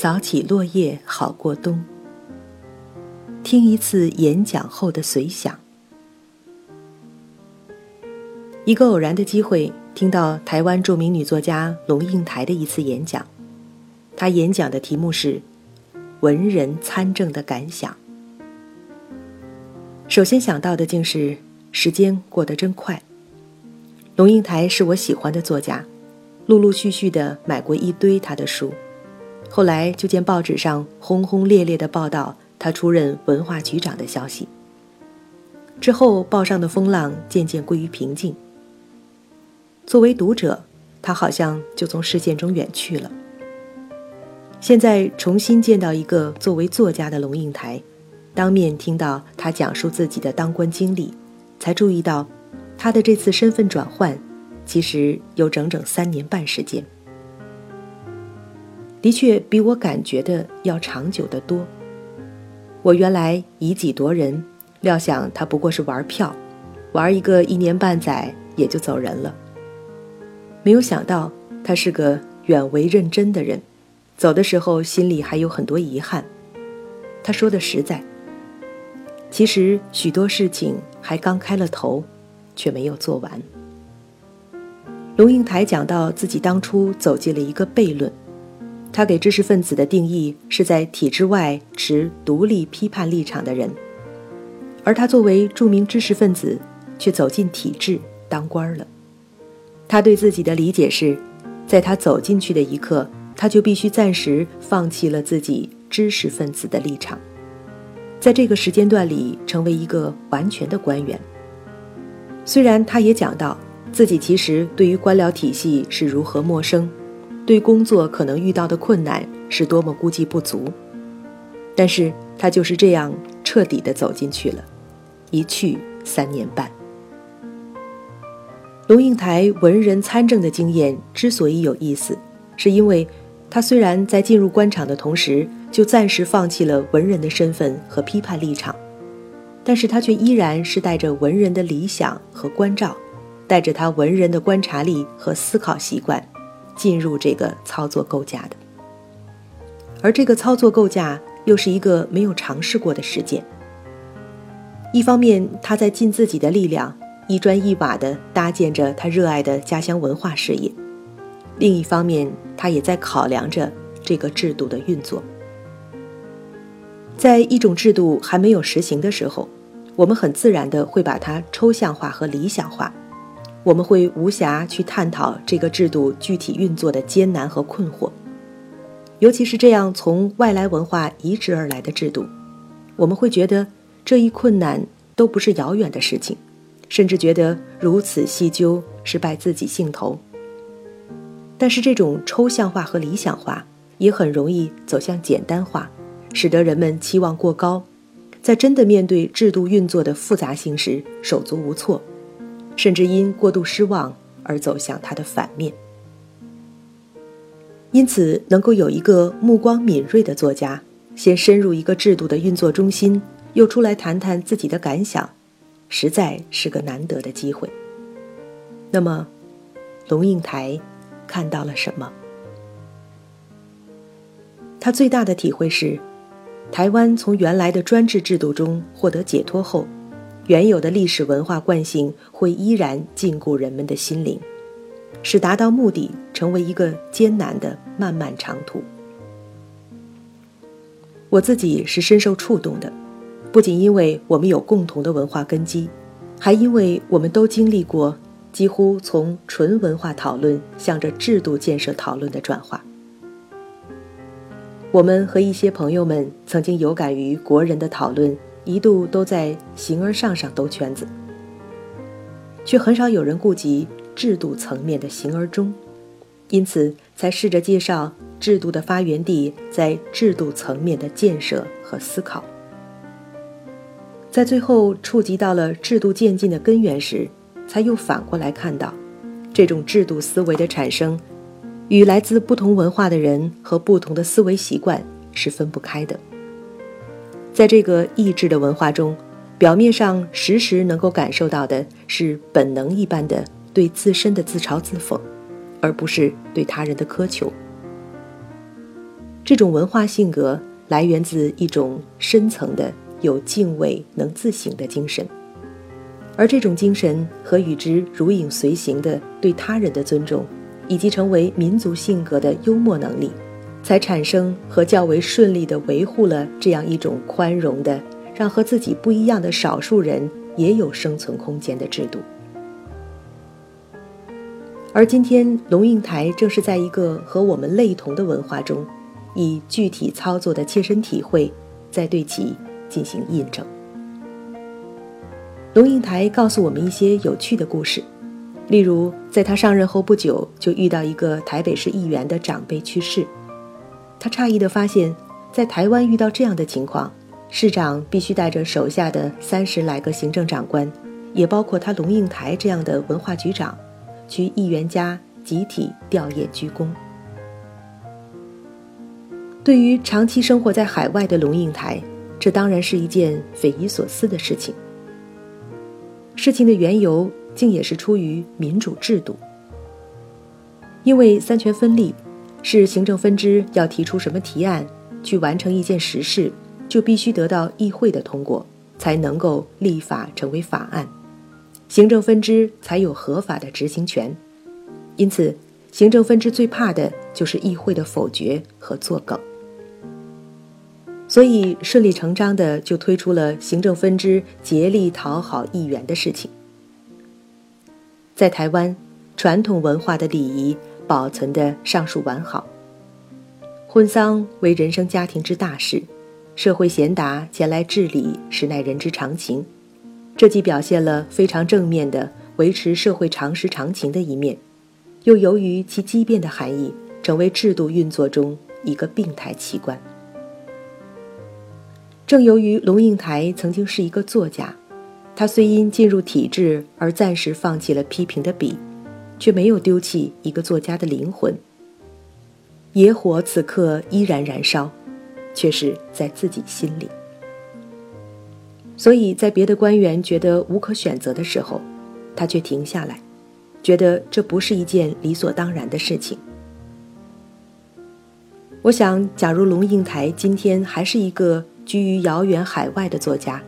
扫起落叶好过冬。听一次演讲后的随想。一个偶然的机会，听到台湾著名女作家龙应台的一次演讲。她演讲的题目是“文人参政的感想”。首先想到的竟是时间过得真快。龙应台是我喜欢的作家，陆陆续续的买过一堆他的书，后来就见报纸上轰轰烈烈的报道他出任文化局长的消息。之后报上的风浪渐渐归于平静。作为读者，他好像就从视线中远去了。现在重新见到一个作为作家的龙应台，当面听到他讲述自己的当官经历，才注意到，他的这次身份转换，其实有整整三年半时间。的确比我感觉的要长久得多。我原来以己夺人，料想他不过是玩票，玩一个一年半载也就走人了。没有想到，他是个远为认真的人，走的时候心里还有很多遗憾。他说的实在。其实许多事情还刚开了头，却没有做完。龙应台讲到自己当初走进了一个悖论，他给知识分子的定义是在体制外持独立批判立场的人，而他作为著名知识分子，却走进体制当官了。他对自己的理解是，在他走进去的一刻，他就必须暂时放弃了自己知识分子的立场，在这个时间段里成为一个完全的官员。虽然他也讲到自己其实对于官僚体系是如何陌生，对工作可能遇到的困难是多么估计不足，但是他就是这样彻底的走进去了，一去三年半。龙应台文人参政的经验之所以有意思，是因为他虽然在进入官场的同时就暂时放弃了文人的身份和批判立场，但是他却依然是带着文人的理想和关照，带着他文人的观察力和思考习惯，进入这个操作构架的。而这个操作构架又是一个没有尝试过的实践。一方面，他在尽自己的力量。一砖一瓦地搭建着他热爱的家乡文化事业，另一方面，他也在考量着这个制度的运作。在一种制度还没有实行的时候，我们很自然地会把它抽象化和理想化，我们会无暇去探讨这个制度具体运作的艰难和困惑。尤其是这样从外来文化移植而来的制度，我们会觉得这一困难都不是遥远的事情。甚至觉得如此细究是拜自己兴头。但是这种抽象化和理想化也很容易走向简单化，使得人们期望过高，在真的面对制度运作的复杂性时手足无措，甚至因过度失望而走向它的反面。因此，能够有一个目光敏锐的作家，先深入一个制度的运作中心，又出来谈谈自己的感想。实在是个难得的机会。那么，龙应台看到了什么？他最大的体会是，台湾从原来的专制制度中获得解脱后，原有的历史文化惯性会依然禁锢人们的心灵，使达到目的成为一个艰难的漫漫长途。我自己是深受触动的。不仅因为我们有共同的文化根基，还因为我们都经历过几乎从纯文化讨论向着制度建设讨论的转化。我们和一些朋友们曾经有感于国人的讨论，一度都在形而上上兜圈子，却很少有人顾及制度层面的形而中，因此才试着介绍制度的发源地在制度层面的建设和思考。在最后触及到了制度渐进的根源时，才又反过来看到，这种制度思维的产生，与来自不同文化的人和不同的思维习惯是分不开的。在这个意志的文化中，表面上时时能够感受到的是本能一般的对自身的自嘲自讽，而不是对他人的苛求。这种文化性格来源自一种深层的、有敬畏、能自省的精神，而这种精神和与之如影随形的对他人的尊重，以及成为民族性格的幽默能力，才产生和较为顺利地维护了这样一种宽容的、让和自己不一样的少数人也有生存空间的制度。而今天，龙应台正是在一个和我们类同的文化中。以具体操作的切身体会，在对其进行印证。龙应台告诉我们一些有趣的故事，例如，在他上任后不久，就遇到一个台北市议员的长辈去世，他诧异地发现，在台湾遇到这样的情况，市长必须带着手下的三十来个行政长官，也包括他龙应台这样的文化局长，去议员家集体吊唁鞠躬。对于长期生活在海外的龙应台，这当然是一件匪夷所思的事情。事情的缘由竟也是出于民主制度，因为三权分立，是行政分支要提出什么提案去完成一件实事，就必须得到议会的通过，才能够立法成为法案，行政分支才有合法的执行权。因此，行政分支最怕的就是议会的否决和作梗。所以顺理成章的就推出了行政分支竭力讨好议员的事情。在台湾，传统文化的礼仪保存的尚属完好。婚丧为人生家庭之大事，社会贤达前来治理实乃人之常情。这既表现了非常正面的维持社会常识常情的一面，又由于其畸变的含义，成为制度运作中一个病态器官。正由于龙应台曾经是一个作家，他虽因进入体制而暂时放弃了批评的笔，却没有丢弃一个作家的灵魂。野火此刻依然燃烧，却是在自己心里。所以在别的官员觉得无可选择的时候，他却停下来，觉得这不是一件理所当然的事情。我想，假如龙应台今天还是一个。居于遥远海外的作家，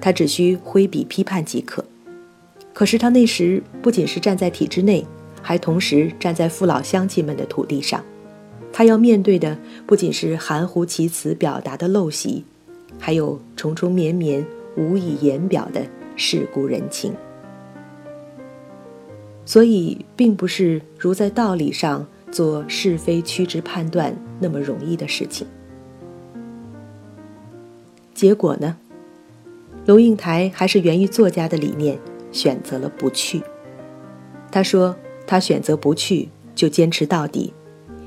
他只需挥笔批判即可。可是他那时不仅是站在体制内，还同时站在父老乡亲们的土地上。他要面对的不仅是含糊其辞表达的陋习，还有重重绵绵无以言表的世故人情。所以，并不是如在道理上做是非曲直判断那么容易的事情。结果呢？龙应台还是源于作家的理念，选择了不去。他说：“他选择不去，就坚持到底。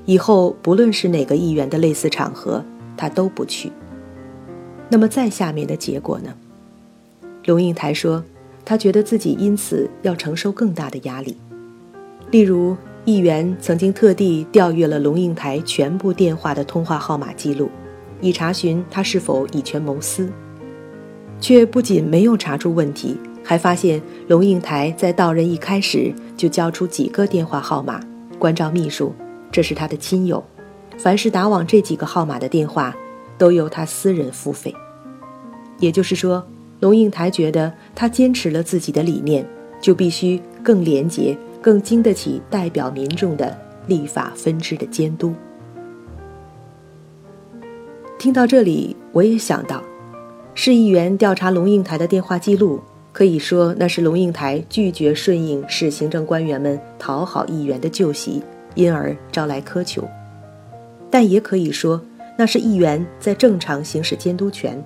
以后不论是哪个议员的类似场合，他都不去。”那么再下面的结果呢？龙应台说：“他觉得自己因此要承受更大的压力。例如，议员曾经特地调阅了龙应台全部电话的通话号码记录。”以查询他是否以权谋私，却不仅没有查出问题，还发现龙应台在到任一开始就交出几个电话号码，关照秘书，这是他的亲友，凡是打往这几个号码的电话，都由他私人付费。也就是说，龙应台觉得他坚持了自己的理念，就必须更廉洁、更经得起代表民众的立法分支的监督。听到这里，我也想到，市议员调查龙应台的电话记录，可以说那是龙应台拒绝顺应市行政官员们讨好议员的旧习，因而招来苛求；但也可以说，那是议员在正常行使监督权。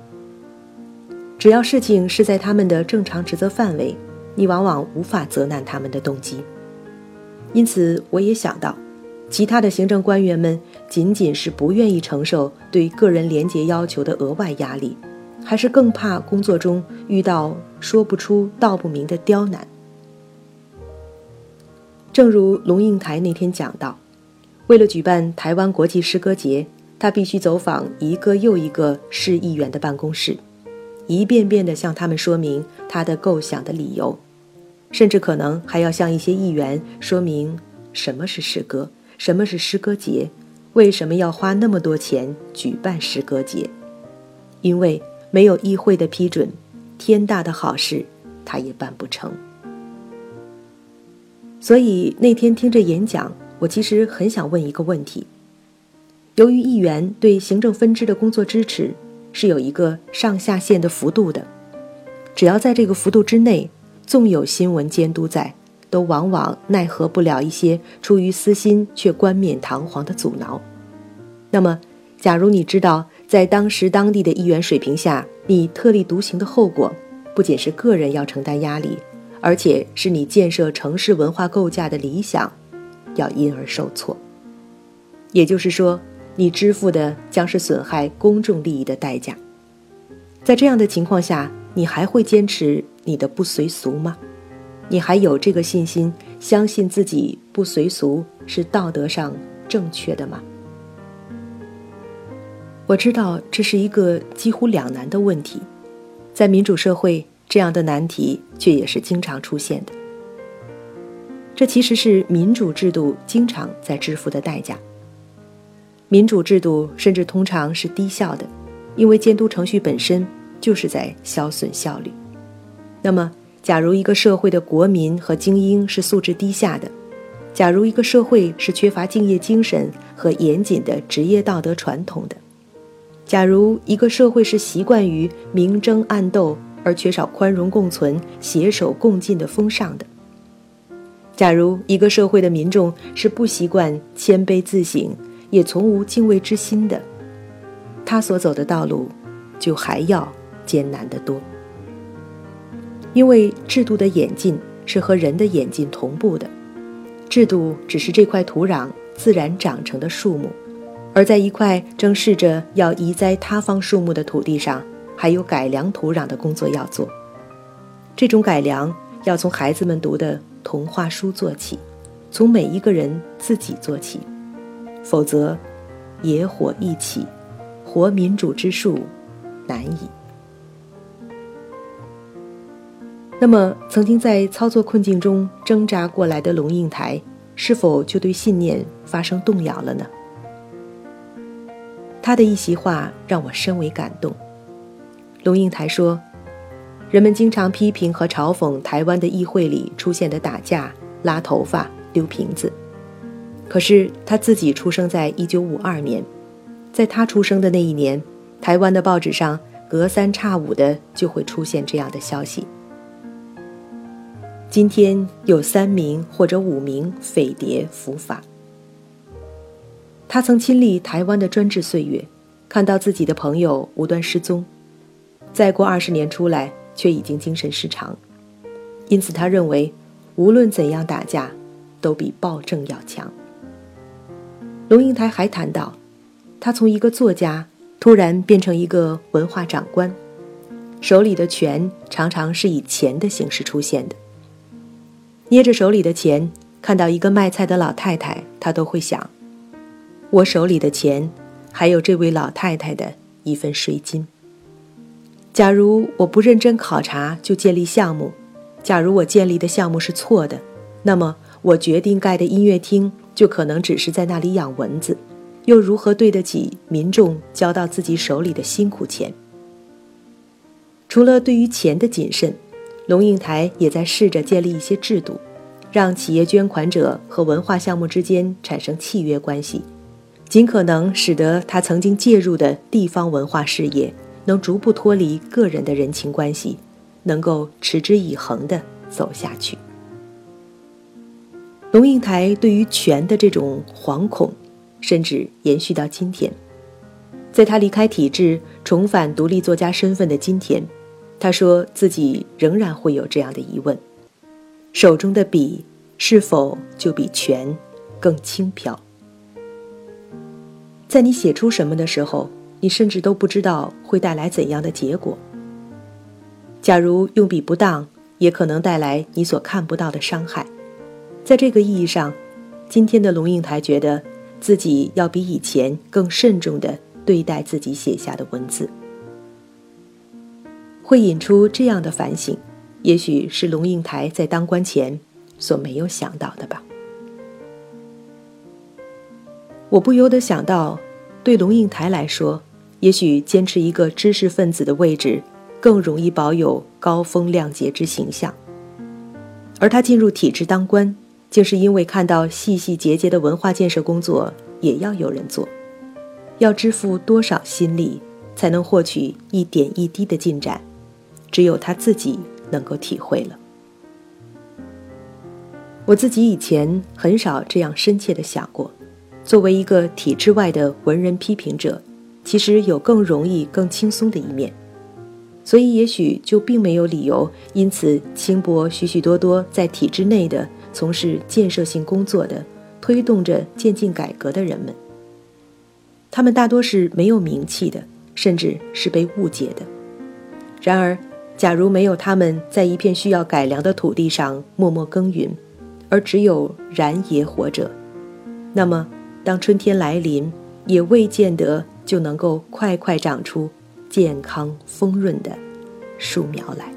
只要事情是在他们的正常职责范围，你往往无法责难他们的动机。因此，我也想到。其他的行政官员们仅仅是不愿意承受对个人廉洁要求的额外压力，还是更怕工作中遇到说不出道不明的刁难。正如龙应台那天讲到，为了举办台湾国际诗歌节，他必须走访一个又一个市议员的办公室，一遍遍地向他们说明他的构想的理由，甚至可能还要向一些议员说明什么是诗歌。什么是诗歌节？为什么要花那么多钱举办诗歌节？因为没有议会的批准，天大的好事他也办不成。所以那天听着演讲，我其实很想问一个问题：由于议员对行政分支的工作支持是有一个上下限的幅度的，只要在这个幅度之内，纵有新闻监督在。都往往奈何不了一些出于私心却冠冕堂皇的阻挠。那么，假如你知道在当时当地的议员水平下，你特立独行的后果，不仅是个人要承担压力，而且是你建设城市文化构架的理想，要因而受挫。也就是说，你支付的将是损害公众利益的代价。在这样的情况下，你还会坚持你的不随俗吗？你还有这个信心，相信自己不随俗是道德上正确的吗？我知道这是一个几乎两难的问题，在民主社会，这样的难题却也是经常出现的。这其实是民主制度经常在支付的代价。民主制度甚至通常是低效的，因为监督程序本身就是在消损效率。那么。假如一个社会的国民和精英是素质低下的，假如一个社会是缺乏敬业精神和严谨的职业道德传统的，假如一个社会是习惯于明争暗斗而缺少宽容共存、携手共进的风尚的，假如一个社会的民众是不习惯谦卑自省，也从无敬畏之心的，他所走的道路就还要艰难得多。因为制度的演进是和人的演进同步的，制度只是这块土壤自然长成的树木，而在一块正试着要移栽他方树木的土地上，还有改良土壤的工作要做。这种改良要从孩子们读的童话书做起，从每一个人自己做起，否则，野火一起，活民主之树难矣。那么，曾经在操作困境中挣扎过来的龙应台，是否就对信念发生动摇了呢？他的一席话让我深为感动。龙应台说：“人们经常批评和嘲讽台湾的议会里出现的打架、拉头发、丢瓶子，可是他自己出生在一九五二年，在他出生的那一年，台湾的报纸上隔三差五的就会出现这样的消息。”今天有三名或者五名匪谍伏法。他曾亲历台湾的专制岁月，看到自己的朋友无端失踪，再过二十年出来却已经精神失常，因此他认为，无论怎样打架，都比暴政要强。龙应台还谈到，他从一个作家突然变成一个文化长官，手里的权常常是以钱的形式出现的。捏着手里的钱，看到一个卖菜的老太太，他都会想：我手里的钱，还有这位老太太的一份税金。假如我不认真考察就建立项目，假如我建立的项目是错的，那么我决定盖的音乐厅就可能只是在那里养蚊子，又如何对得起民众交到自己手里的辛苦钱？除了对于钱的谨慎。龙应台也在试着建立一些制度，让企业捐款者和文化项目之间产生契约关系，尽可能使得他曾经介入的地方文化事业能逐步脱离个人的人情关系，能够持之以恒地走下去。龙应台对于权的这种惶恐，甚至延续到今天，在他离开体制、重返独立作家身份的今天。他说自己仍然会有这样的疑问：手中的笔是否就比权更轻飘？在你写出什么的时候，你甚至都不知道会带来怎样的结果。假如用笔不当，也可能带来你所看不到的伤害。在这个意义上，今天的龙应台觉得自己要比以前更慎重地对待自己写下的文字。会引出这样的反省，也许是龙应台在当官前所没有想到的吧。我不由得想到，对龙应台来说，也许坚持一个知识分子的位置，更容易保有高风亮节之形象。而他进入体制当官，竟是因为看到细细节节的文化建设工作也要有人做，要支付多少心力，才能获取一点一滴的进展，只有他自己能够体会了。我自己以前很少这样深切的想过，作为一个体制外的文人批评者，其实有更容易、更轻松的一面，所以也许就并没有理由因此轻薄许许多多在体制内的从事建设性工作的、推动着渐进改革的人们。他们大多是没有名气的，甚至是被误解的。然而，假如没有他们在一片需要改良的土地上默默耕耘，而只有然野活着，那么当春天来临，也未见得就能够快快长出健康丰润的树苗来。